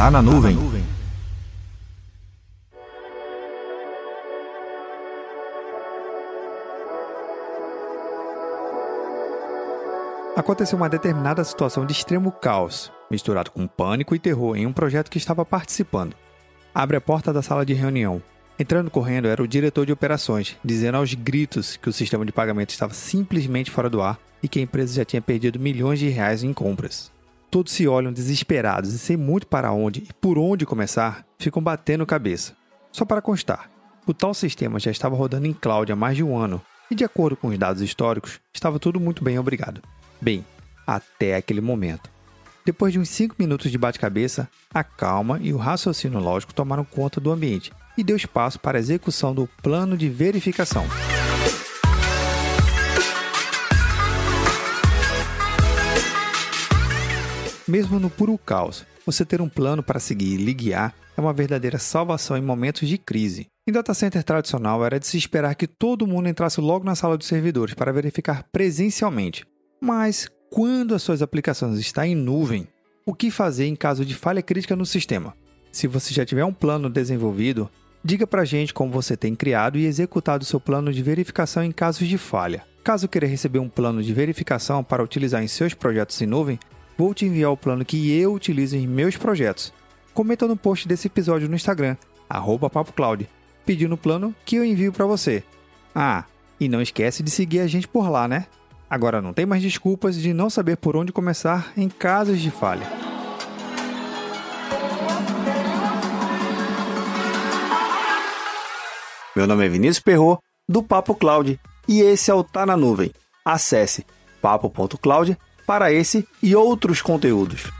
Tá na nuvem. Aconteceu uma determinada situação de extremo caos, misturado com pânico e terror em um projeto que estava participando. Abre a porta da sala de reunião. Entrando correndo era o diretor de operações, dizendo aos gritos que o sistema de pagamento estava simplesmente fora do ar e que a empresa já tinha perdido milhões de reais em compras. Todos se olham desesperados e sem muito para onde e por onde começar, ficam batendo cabeça. Só para constar, o tal sistema já estava rodando em cloud há mais de um ano e, de acordo com os dados históricos, estava tudo muito bem, obrigado. Bem, até aquele momento. Depois de uns 5 minutos de bate-cabeça, a calma e o raciocínio lógico tomaram conta do ambiente e deu espaço para a execução do plano de verificação. Mesmo no puro caos, você ter um plano para seguir e lhe guiar é uma verdadeira salvação em momentos de crise. Em data center tradicional, era de se esperar que todo mundo entrasse logo na sala dos servidores para verificar presencialmente. Mas, quando as suas aplicações estão em nuvem, o que fazer em caso de falha crítica no sistema? Se você já tiver um plano desenvolvido, diga para a gente como você tem criado e executado seu plano de verificação em casos de falha. Caso queira receber um plano de verificação para utilizar em seus projetos em nuvem, vou te enviar o plano que eu utilizo em meus projetos. Comenta no post desse episódio no Instagram, PapoCloud, pedindo o plano que eu envio para você. Ah, e não esquece de seguir a gente por lá, né? Agora não tem mais desculpas de não saber por onde começar em casos de falha. Meu nome é Vinícius Perro do Papo Cloud, e esse é o Tá na Nuvem. Acesse papo.cloud para esse e outros conteúdos.